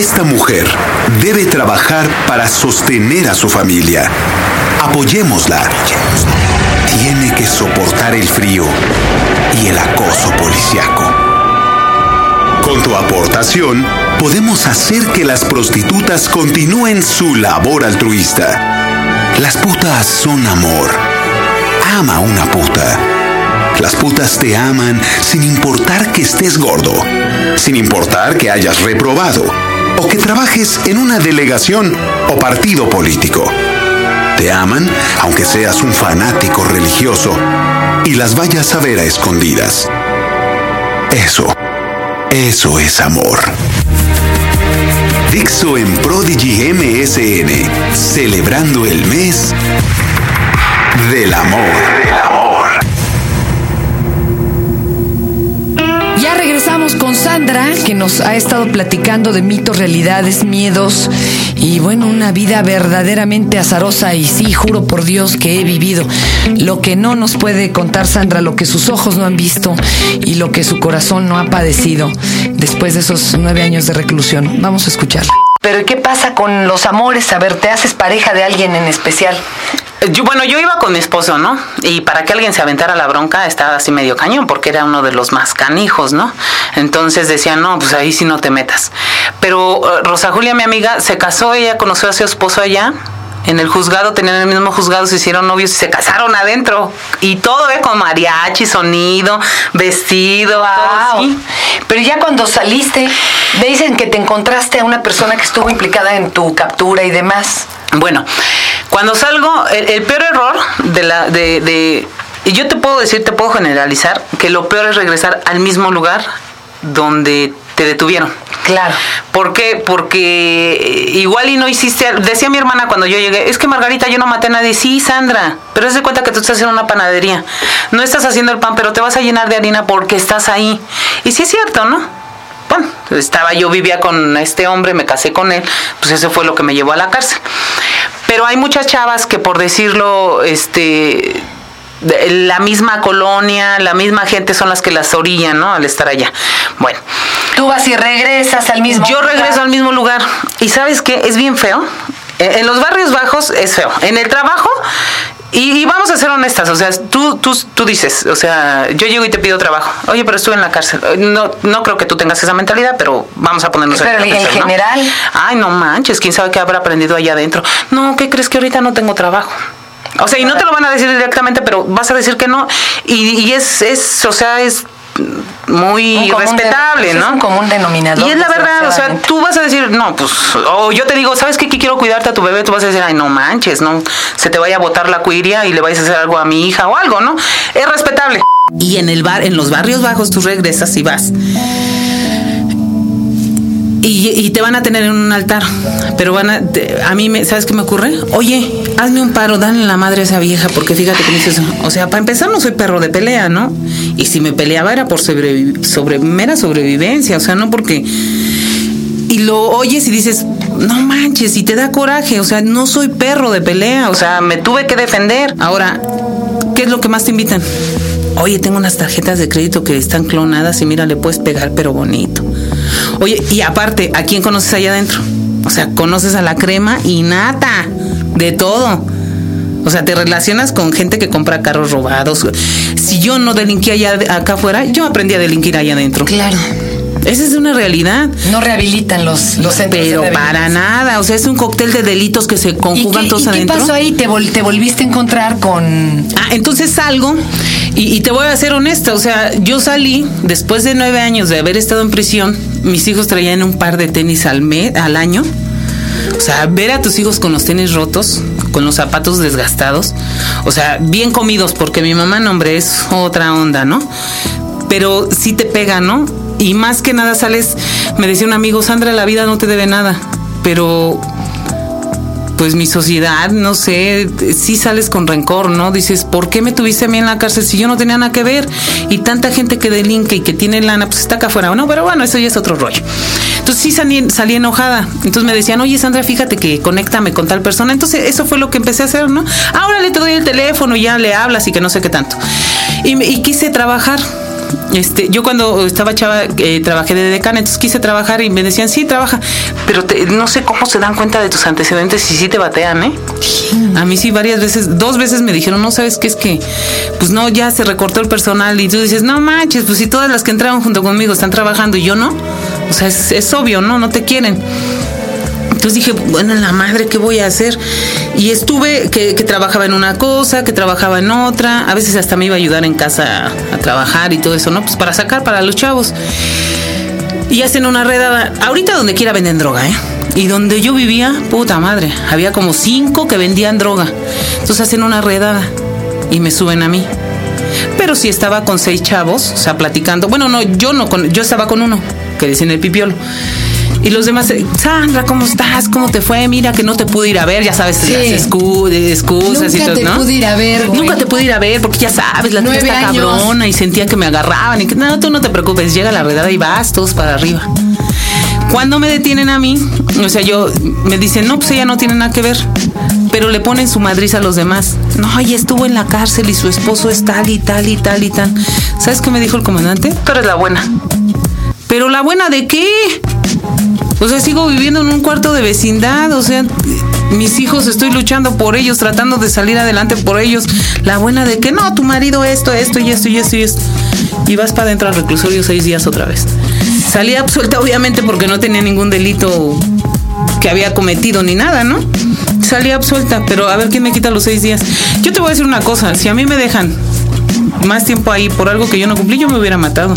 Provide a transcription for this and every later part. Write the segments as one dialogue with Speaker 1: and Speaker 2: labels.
Speaker 1: Esta mujer debe trabajar para sostener a su familia. Apoyémosla. Tiene que soportar el frío y el acoso policiaco. Con tu aportación, podemos hacer que las prostitutas continúen su labor altruista. Las putas son amor. Ama una puta. Las putas te aman sin importar que estés gordo, sin importar que hayas reprobado o que trabajes en una delegación o partido político. Te aman aunque seas un fanático religioso y las vayas a ver a escondidas. Eso, eso es amor. Dixo en Prodigy MSN, celebrando el mes del amor. Del amor.
Speaker 2: Con Sandra, que nos ha estado platicando de mitos, realidades, miedos y bueno, una vida verdaderamente azarosa y sí, juro por Dios que he vivido lo que no nos puede contar Sandra, lo que sus ojos no han visto y lo que su corazón no ha padecido después de esos nueve años de reclusión. Vamos a escucharla. Pero ¿qué pasa con los amores? A ver, ¿te haces pareja de alguien en especial?
Speaker 3: Yo, bueno, yo iba con mi esposo, ¿no? Y para que alguien se aventara la bronca estaba así medio cañón, porque era uno de los más canijos, ¿no? Entonces decía, no, pues ahí sí no te metas. Pero eh, Rosa Julia, mi amiga, se casó, ella conoció a su esposo allá. En el juzgado, tenían el mismo juzgado, se hicieron novios y se casaron adentro. Y todo, ¿eh? Con mariachi, sonido, vestido, todo así.
Speaker 2: Pero ya cuando saliste, dicen que te encontraste a una persona que estuvo implicada en tu captura y demás.
Speaker 3: Bueno, cuando salgo, el, el peor error de la de, de- y yo te puedo decir, te puedo generalizar que lo peor es regresar al mismo lugar donde te detuvieron.
Speaker 2: Claro.
Speaker 3: ¿Por qué? Porque igual y no hiciste, decía mi hermana cuando yo llegué, es que Margarita yo no maté a nadie, sí, Sandra, pero haz de cuenta que tú estás en una panadería, no estás haciendo el pan, pero te vas a llenar de harina porque estás ahí. Y sí es cierto, ¿no? Bueno, estaba yo vivía con este hombre, me casé con él, pues eso fue lo que me llevó a la cárcel. Pero hay muchas chavas que por decirlo, este la misma colonia, la misma gente son las que las orillan, ¿no? Al estar allá. Bueno,
Speaker 2: Tú vas y regresas al mismo
Speaker 3: yo
Speaker 2: lugar.
Speaker 3: regreso al mismo lugar. ¿Y sabes qué? Es bien feo. Eh, En los barrios bajos es feo. En el trabajo, y, y vamos a ser honestas, o sea, tú, tú, tú dices, o sea, yo llego y te pido trabajo. Oye, pero estuve en la cárcel. No, no creo que tú tengas esa mentalidad, pero vamos a ponernos
Speaker 2: Pero en general.
Speaker 3: Ay, no manches, quién sabe qué habrá aprendido allá adentro. No, ¿qué crees que ahorita no tengo trabajo? O sea, y no te lo van a decir directamente, pero vas a decir que no. Y, y es, es, o sea, es muy respetable, ¿no?
Speaker 2: es un común denominador,
Speaker 3: Y es la verdad, o sea, tú vas a decir, no, pues, o yo te digo, ¿sabes qué? Que quiero cuidarte a tu bebé, tú vas a decir, ay, no manches, no, se te vaya a botar la cuiria y le vayas a hacer algo a mi hija o algo, ¿no? Es respetable. Y en el bar, en los barrios bajos, tú regresas y vas. Y, te van a tener en un altar, pero van a, a mí, me, ¿sabes qué me ocurre? Oye, hazme un paro, dale la madre a esa vieja, porque fíjate que me dices, o sea, para empezar no soy perro de pelea, ¿no? Y si me peleaba era por sobrevi- sobre mera sobrevivencia, o sea, no porque y lo oyes y dices, no manches, y te da coraje, o sea, no soy perro de pelea, o sea, me tuve que defender. Ahora, ¿qué es lo que más te invitan? Oye, tengo unas tarjetas de crédito que están clonadas y mira, le puedes pegar, pero bonito. Oye, y aparte, ¿a quién conoces allá adentro? O sea, conoces a la crema y nata, de todo. O sea, te relacionas con gente que compra carros robados. Si yo no delinquí allá acá afuera, yo aprendí a delinquir allá adentro.
Speaker 2: Claro.
Speaker 3: Esa es una realidad.
Speaker 2: No rehabilitan los, los centros
Speaker 3: Pero
Speaker 2: de
Speaker 3: para nada, o sea, es un cóctel de delitos que se
Speaker 2: ¿Y
Speaker 3: conjugan
Speaker 2: qué,
Speaker 3: todos
Speaker 2: y qué
Speaker 3: adentro.
Speaker 2: pasó ahí? ¿Te, vol- te volviste a encontrar con...
Speaker 3: Ah, entonces salgo y, y te voy a ser honesta, o sea, yo salí después de nueve años de haber estado en prisión, mis hijos traían un par de tenis al, mes, al año. O sea, ver a tus hijos con los tenis rotos, con los zapatos desgastados, o sea, bien comidos, porque mi mamá, no, hombre, es otra onda, ¿no? Pero sí te pega, ¿no? Y más que nada sales, me decía un amigo, Sandra, la vida no te debe nada, pero pues mi sociedad, no sé, sí sales con rencor, ¿no? Dices, ¿por qué me tuviste a mí en la cárcel si yo no tenía nada que ver? Y tanta gente que delinque y que tiene lana, pues está acá afuera. No, pero bueno, eso ya es otro rollo. Entonces sí salí, salí enojada. Entonces me decían, oye Sandra, fíjate que conéctame con tal persona. Entonces eso fue lo que empecé a hacer, ¿no? Ahora le te doy el teléfono y ya le hablas y que no sé qué tanto. Y, quise trabajar este, yo cuando estaba chava eh, trabajé de decana, entonces quise trabajar y me decían, sí, trabaja, pero te- no sé cómo se dan cuenta de tus antecedentes y sí te batean, ¿eh? A mí sí varias veces, dos veces me dijeron, no sabes qué es que, pues no, ya se recortó el personal y tú dices, no manches, pues si todas las que entraron junto conmigo están trabajando y yo no, o sea, es, es obvio, ¿no? No te quieren. Entonces dije, bueno, la madre, ¿qué voy a hacer? Y estuve, que, que trabajaba en una cosa, que trabajaba en otra, a veces hasta me iba a ayudar en casa a, a trabajar y todo eso, ¿no? Pues para sacar para los chavos. Y hacen una redada. Ahorita donde quiera venden droga, ¿eh? Y donde yo vivía, puta madre, había como cinco que vendían droga. Entonces hacen una redada y me suben a mí. Pero sí estaba con seis chavos, o sea, platicando. Bueno, no, yo no, con, yo estaba con uno, que decían el pipiolo. Y los demás, eh, Sandra, ¿cómo estás? ¿Cómo te fue? Mira que no te pude ir a ver, ya sabes,
Speaker 2: Sí.
Speaker 3: las excu- excusas y todo,
Speaker 2: te
Speaker 3: ¿no?
Speaker 2: pude ir a ver, güey.
Speaker 3: Nunca te pude ir a ver porque ya sabes, la tía está cabrona y sentía que me agarraban y que no, tú no te preocupes, llega la redada y vas todos para arriba. Cuando me detienen a mí, o sea, yo me dicen, no, pues ella no tiene nada que ver, pero le ponen su madriz a los demás. No, ella estuvo en la cárcel y su esposo es tal y tal y tal y tal. ¿Sabes qué me dijo el comandante? Tú eres la buena. ¿Pero la buena de qué? O sea, sigo viviendo en un cuarto de vecindad, o sea, mis hijos estoy luchando por ellos, tratando de salir adelante por ellos. La buena de que no, tu marido esto, esto y esto y esto y esto. Y vas para adentro al reclusorio seis días otra vez. Salí absuelta obviamente porque no tenía ningún delito que había cometido ni nada, ¿no? Salí absuelta, pero a ver quién me quita los seis días. Yo te voy a decir una cosa, si a mí me dejan más tiempo ahí por algo que yo no cumplí, yo me hubiera matado.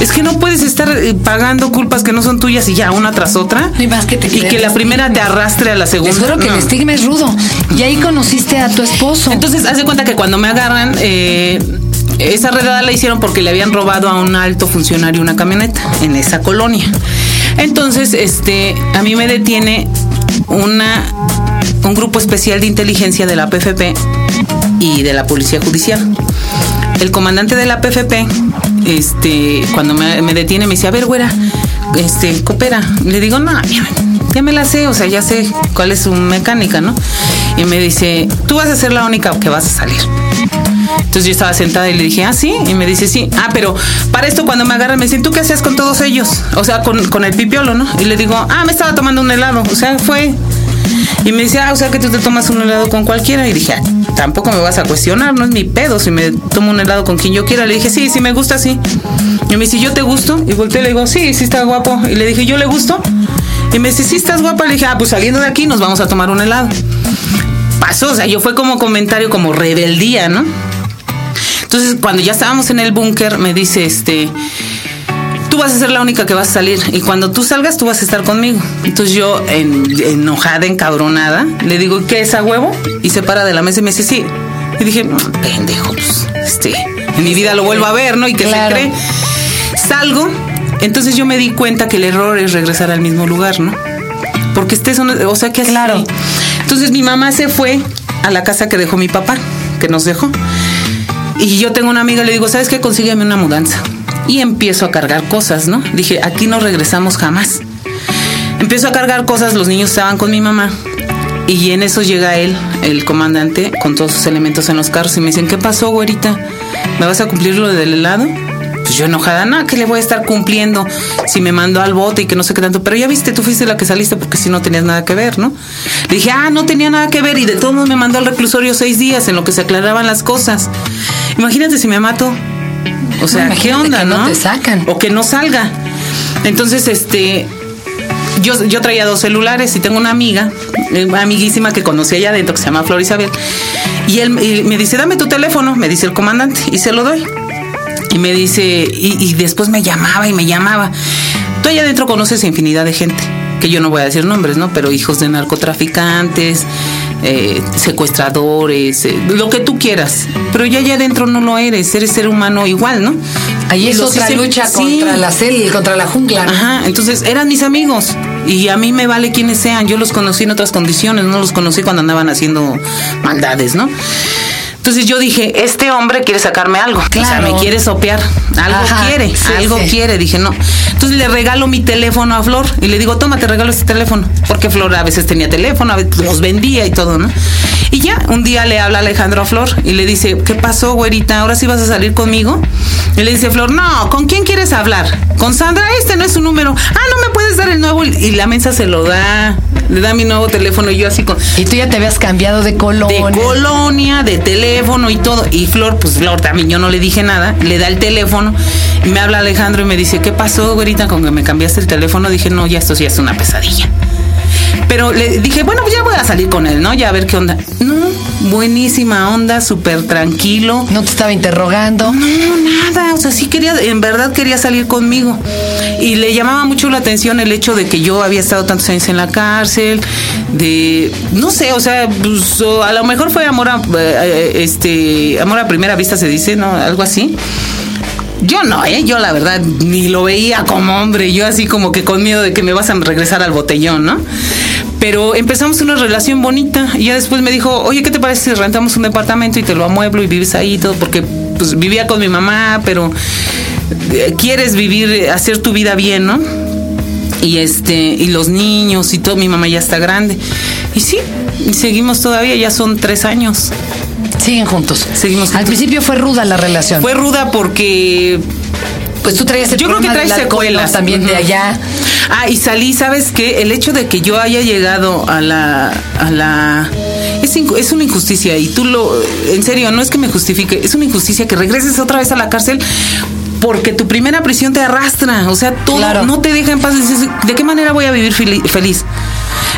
Speaker 3: Es que no puedes estar eh, pagando culpas que no son tuyas y ya una tras otra.
Speaker 2: No, y más que te
Speaker 3: y que la primera te arrastre a la segunda.
Speaker 2: Les juro que
Speaker 3: No.
Speaker 2: el estigma es rudo. Y ahí conociste a tu esposo.
Speaker 3: Entonces, haz de cuenta que cuando me agarran, eh, esa redada la hicieron porque le habían robado a un alto funcionario una camioneta en esa colonia. Entonces, este, a mí me detiene una un grupo especial de inteligencia de la PFP y de la Policía Judicial. El comandante de la PFP, este, cuando me, detiene, me dice, a ver, güera, este, coopera. Le digo, no, ya, ya me la sé, o sea, ya sé cuál es su mecánica, ¿no? Y me dice, tú vas a ser la única que vas a salir. Entonces yo estaba sentada y le dije, ah, sí. Y me dice, sí. Ah, pero para esto cuando me agarran me dicen, ¿tú qué hacías con todos ellos? O sea, con, con el pipiolo, ¿no? Y le digo, ah, me estaba tomando un helado. O sea, fue. Y me dice, ah, o sea que tú te tomas un helado con cualquiera. Y dije, ah, tampoco me vas a cuestionar, no es mi pedo si me tomo un helado con quien yo quiera. Le dije, sí, sí me gusta, sí. Y me dice, ¿yo te gusto? Y volteé y le digo, sí, sí está guapo. Y le dije, ¿yo le gusto? Y me dice, sí estás guapa. Le dije, ah, pues saliendo de aquí nos vamos a tomar un helado. Pasó, o sea, yo fue como comentario, como rebeldía, ¿no? Entonces, cuando ya estábamos en el búnker, me dice, este, tú vas a ser la única que vas a salir y cuando tú salgas, tú vas a estar conmigo. Entonces yo, en- enojada, encabronada, le digo, ¿qué es a huevo? Y se para de la mesa y me dice, sí. Y dije, "Mm, pendejo, pues, este, en mi vida lo vuelvo a ver, ¿no? Y que
Speaker 2: Claro.
Speaker 3: se cree. Salgo, entonces yo me di cuenta que el error es regresar al mismo lugar, ¿no? Porque estés, o sea, que
Speaker 2: Claro.
Speaker 3: Entonces mi mamá se fue a la casa que dejó mi papá, que nos dejó. Y yo tengo una amiga, le digo, ¿sabes qué? Consígueme una mudanza. Y empiezo a cargar cosas, ¿no? Dije, aquí no regresamos jamás. Empiezo a cargar cosas, los niños estaban con mi mamá. Y en eso llega él, el comandante, con todos sus elementos en los carros y me dicen, ¿qué pasó, güerita? ¿Me vas a cumplir lo del helado? Pues yo enojada, no, que le voy a estar cumpliendo si me mandó al bote y que no sé qué tanto. Pero ya viste, tú fuiste la que saliste porque si no tenías nada que ver, ¿no? Le dije, ah, no tenía nada que ver y de todos modos me mandó al reclusorio seis días en lo que se aclaraban las cosas. Imagínate si me mato. O sea,
Speaker 2: No,
Speaker 3: ¿qué onda,
Speaker 2: que no
Speaker 3: no?
Speaker 2: te sacan.
Speaker 3: O que no salga. Entonces, este, yo, yo traía dos celulares y tengo una amiga, eh, una amiguísima que conocí allá adentro que se llama Flor Isabel. Y él y me dice, dame tu teléfono, me dice el comandante, y se lo doy. Y me dice, y, y después me llamaba y me llamaba. Tú allá adentro conoces infinidad de gente, que yo no voy a decir nombres, ¿no? Pero hijos de narcotraficantes, eh, secuestradores, eh, lo que tú quieras. Pero ya allá adentro no lo eres, eres ser humano igual, ¿no?
Speaker 2: Ahí es otra
Speaker 3: hice-
Speaker 2: lucha
Speaker 3: Sí.
Speaker 2: contra la selva, contra la jungla. ¿no?
Speaker 3: Ajá, entonces eran mis amigos y a mí me vale quienes sean. Yo los conocí en otras condiciones, no los conocí cuando andaban haciendo maldades, ¿no? Entonces yo dije, este hombre quiere sacarme algo. O sea,
Speaker 2: Claro.
Speaker 3: me quiere sopear. Algo
Speaker 2: Ajá,
Speaker 3: quiere,
Speaker 2: sí,
Speaker 3: algo
Speaker 2: sí.
Speaker 3: quiere. Dije, no. Entonces le regalo mi teléfono a Flor y le digo, toma, te regalo este teléfono. Porque Flor a veces tenía teléfono, a veces los vendía y todo, ¿no? Y ya, un día le habla Alejandro a Flor y le dice, ¿qué pasó, güerita? ¿Ahora sí vas a salir conmigo? Y le dice Flor, no, ¿con quién quieres hablar? ¿Con Sandra? Este no es su número. Ah, no me puedes dar el nuevo. Y la mensa se lo da. Le da mi nuevo teléfono y yo así con...
Speaker 2: Y tú ya te habías cambiado de
Speaker 3: De
Speaker 2: colonia.
Speaker 3: colonia, de teléfono y todo. Y Flor, pues Flor también, yo no le dije nada. Le da el teléfono y me habla Alejandro y me dice, ¿qué pasó, güerita, con que me cambiaste el teléfono? Dije, no, ya esto sí es una pesadilla. Pero le dije, bueno, pues ya voy a salir con él, ¿no? Ya a ver qué onda. No, buenísima onda, súper tranquilo.
Speaker 2: No te estaba interrogando.
Speaker 3: No, nada, o sea, sí quería, en verdad quería salir conmigo. Y le llamaba mucho la atención el hecho de que yo había estado tantos años en la cárcel, de, no sé, o sea, pues, a lo mejor fue amor a, eh, este, amor a primera vista se dice, ¿no? Algo así. Yo no, ¿eh? Yo la verdad ni lo veía como hombre, yo así como que con miedo de que me vas a regresar al botellón, ¿no? Pero empezamos una relación bonita y ya después me dijo, oye, ¿qué te parece si rentamos un departamento y te lo amueblo y vives ahí y todo? Porque pues vivía con mi mamá, pero quieres vivir, eh, hacer tu vida bien, ¿no? Y este, y los niños y todo, mi mamá ya está grande. Y sí, seguimos todavía, ya son tres años.
Speaker 2: Siguen juntos.
Speaker 3: Seguimos
Speaker 2: Al
Speaker 3: juntos.
Speaker 2: principio fue ruda la relación.
Speaker 3: Fue ruda porque
Speaker 2: pues tú traías el
Speaker 3: Yo creo que
Speaker 2: problema
Speaker 3: trae
Speaker 2: del alcohol,
Speaker 3: secuelas.
Speaker 2: también de allá.
Speaker 3: Ah, y salí, ¿sabes qué? El hecho de que yo haya llegado a la... A la es una injusticia y tú lo... En serio, no es que me justifique, es una injusticia que regreses otra vez a la cárcel porque tu primera prisión te arrastra, o sea, todo
Speaker 2: Claro.
Speaker 3: no te deja en paz. ¿de qué manera voy a vivir feli- feliz?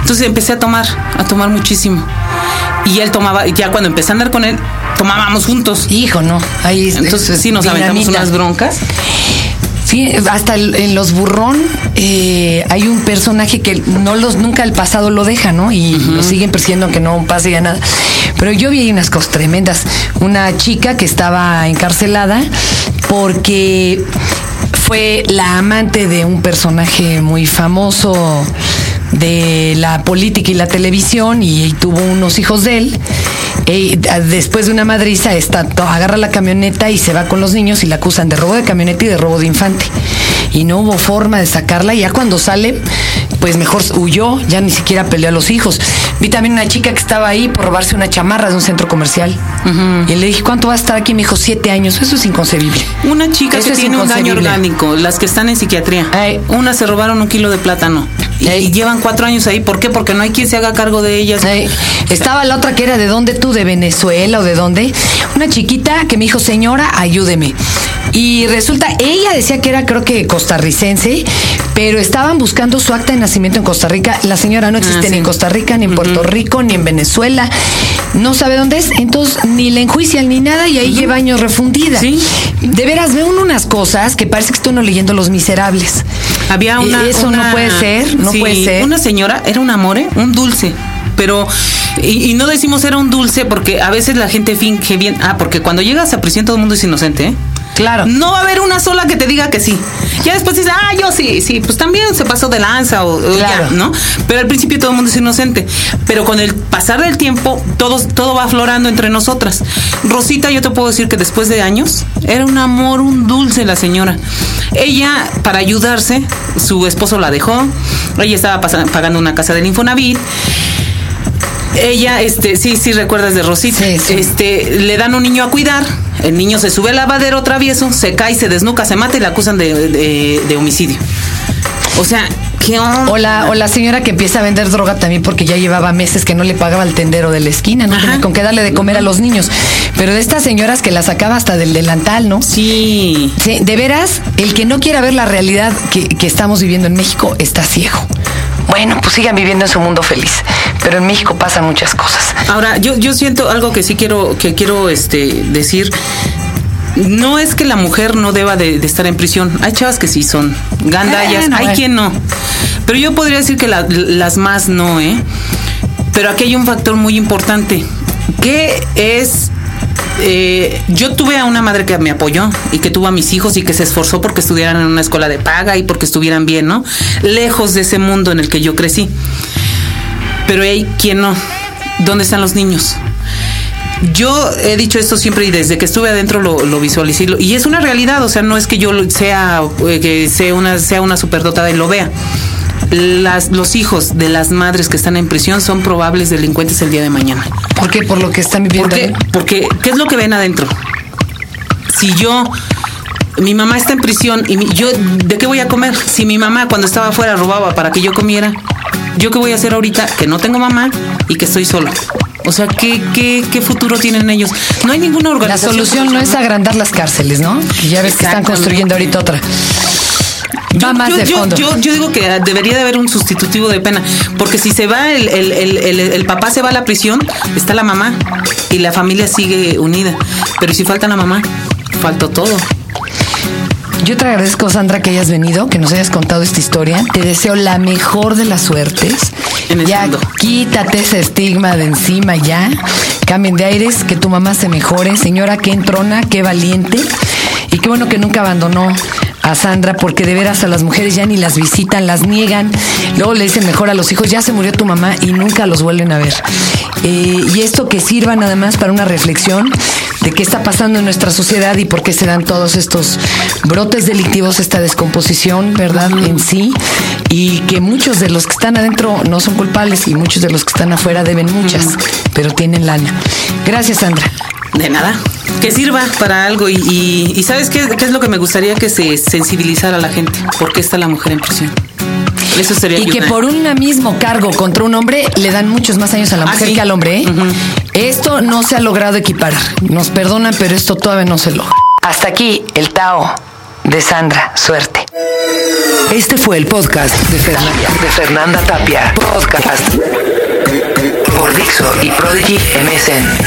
Speaker 3: Entonces empecé a tomar, a tomar muchísimo. Y él tomaba, ya cuando empecé a andar con él, tomábamos juntos.
Speaker 2: Hijo, no. Ahí
Speaker 3: Entonces sí nos aventamos
Speaker 2: dinamita.
Speaker 3: unas broncas.
Speaker 2: Sí, hasta en los burrón eh, hay un personaje que no los nunca el pasado lo deja, ¿no? Y lo siguen persiguiendo aunque no pase ya nada. Pero yo vi unas cosas tremendas. Una chica que estaba encarcelada porque fue la amante de un personaje muy famoso de la política y la televisión y, tuvo unos hijos de él. Eh, después de una madriza, esta to- agarra la camioneta y se va con los niños y la acusan de robo de camioneta y de robo de infante. Y no hubo forma de sacarla. Y ya cuando sale, pues mejor huyó, ya ni siquiera peleó a los hijos. Vi también una chica que estaba ahí por robarse una chamarra de un centro comercial. Y le dije, ¿cuánto va a estar aquí? Me dijo, siete años. Eso es inconcebible.
Speaker 3: Una chica
Speaker 2: Eso
Speaker 3: que tiene un daño orgánico, las que están en psiquiatría.
Speaker 2: Ay.
Speaker 3: Una se robaron un kilo de plátano. Y, llevan cuatro años ahí. ¿Por qué? Porque no hay quien se haga cargo de ellas.
Speaker 2: Estaba la otra que era de dónde tú, de Venezuela o de dónde. Una chiquita que me dijo, señora, ayúdeme. Y resulta, ella decía que era creo que costarricense, pero estaban buscando su acta de nacimiento en Costa Rica. La señora no existe
Speaker 3: Ah,
Speaker 2: ni
Speaker 3: sí.
Speaker 2: en Costa Rica, ni en Puerto Rico, ni en Venezuela. No sabe dónde es, entonces ni le enjuician ni nada y ahí lleva años refundida.
Speaker 3: Sí.
Speaker 2: De veras, veo uno unas cosas que parece que estoy uno leyendo Los Miserables.
Speaker 3: Había una.
Speaker 2: Eso no puede ser, no
Speaker 3: sí,
Speaker 2: puede ser.
Speaker 3: Una señora, era un amor, ¿eh? un dulce. Pero, y, y no decimos era un dulce porque a veces la gente finge bien. Ah, porque cuando llegas a prisión todo el mundo es inocente, ¿eh?
Speaker 2: Claro.
Speaker 3: No va a haber una sola que te diga que sí. Ya después dices, ah, yo sí, sí, pues también se pasó de lanza o,
Speaker 2: Claro.
Speaker 3: ya, ¿no? Pero al principio todo el mundo es inocente. Pero con el pasar del tiempo, todo, todo va aflorando entre nosotras. Rosita, yo te puedo decir que después de años, era un amor, un dulce la señora. Ella, para ayudarse, su esposo la dejó. Ella estaba pagando una casa del Infonavit. Ella, este, sí, sí recuerdas de Rosita.
Speaker 2: Sí, sí.
Speaker 3: Este, le dan un niño a cuidar. El niño se sube al lavadero travieso, se cae, se desnuca, se mata y le acusan de, de- de homicidio. O sea, ¿qué onda?
Speaker 2: O la, o la señora que empieza a vender droga también porque ya llevaba meses que no le pagaba al tendero de la esquina, no
Speaker 3: Ajá.
Speaker 2: tenía con qué darle de comer a los niños. Pero de estas señoras que la sacaba hasta del delantal, ¿no?
Speaker 3: Sí.
Speaker 2: Sí, de veras, el que no quiera ver la realidad que, que estamos viviendo en México está ciego. Bueno, pues sigan viviendo en su mundo feliz. Pero en México pasan muchas cosas.
Speaker 3: Ahora, yo, yo siento algo que sí quiero, que quiero este, decir. No es que la mujer no deba de, de estar en prisión. Hay chavas que sí son gandallas, hay quien no. Pero yo podría decir que la- las más no, ¿eh? Pero aquí hay un factor muy importante, que es... eh, yo tuve a una madre que me apoyó y que tuvo a mis hijos y que se esforzó porque estudiaran en una escuela de paga y porque estuvieran bien, ¿no? Lejos de ese mundo en el que yo crecí. Pero hay quien no. ¿Dónde están los niños? yo he dicho esto siempre y desde que estuve adentro lo, lo visualicé y es una realidad, o sea, no es que yo sea eh, que sea una sea una superdotada y lo vea. Las, los hijos de las madres que están en prisión son probables delincuentes el día de mañana.
Speaker 2: ¿Por qué? Por lo que están viviendo.
Speaker 3: ¿Por qué? Porque ¿qué es lo que ven adentro? Si yo mi mamá está en prisión y mi- yo ¿de qué voy a comer? Si mi mamá cuando estaba afuera robaba para que yo comiera, ¿yo qué voy a hacer ahorita que no tengo mamá y que estoy solo? O sea, ¿qué, qué, qué futuro tienen ellos? No hay ninguna
Speaker 2: La
Speaker 3: organización.
Speaker 2: solución no es agrandar las cárceles, ¿no? Y ya ves que están construyendo ahorita otra.
Speaker 3: Yo-
Speaker 2: más
Speaker 3: yo,
Speaker 2: de fondo.
Speaker 3: Yo, yo digo que debería de haber un sustitutivo de pena, porque si se va el, el- el- el- el papá se va a la prisión, está la mamá y la familia sigue unida. Pero si falta la mamá, faltó todo.
Speaker 2: Yo te agradezco, Sandra, que hayas venido, que nos hayas contado esta historia. Te deseo la mejor de las suertes.
Speaker 3: En el
Speaker 2: ya
Speaker 3: mundo.
Speaker 2: quítate ese estigma de encima ya. Cambien de aires, que tu mamá se mejore. Señora, qué entrona, qué valiente. Y qué bueno que nunca abandonó a Sandra, porque de veras a las mujeres ya ni las visitan, las niegan. Luego le dicen mejor a los hijos, ya se murió tu mamá y nunca los vuelven a ver. Eh, y esto que sirva nada más para una reflexión de qué está pasando en nuestra sociedad y por qué se dan todos estos brotes delictivos, esta descomposición, ¿verdad? En sí, y que muchos de los que están adentro no son culpables y muchos de los que están afuera deben muchas, pero tienen lana. Gracias, Sandra.
Speaker 3: De nada. Que sirva para algo. Y, y- y ¿sabes qué, qué es lo que me gustaría que se sensibilizara a la gente? ¿Por qué está la mujer en prisión? Eso sería
Speaker 2: Y que por un mismo cargo contra un hombre le dan muchos más años a la
Speaker 3: Ah,
Speaker 2: mujer
Speaker 3: sí.
Speaker 2: que al hombre. ¿eh? Esto no se ha logrado equiparar. Nos perdonan, pero esto todavía no se logra. Hasta aquí el Tao de Sandra. Suerte.
Speaker 4: Este fue el podcast de, Fernan- de Fernanda Tapia. Podcast por Dixo y Prodigy MSN.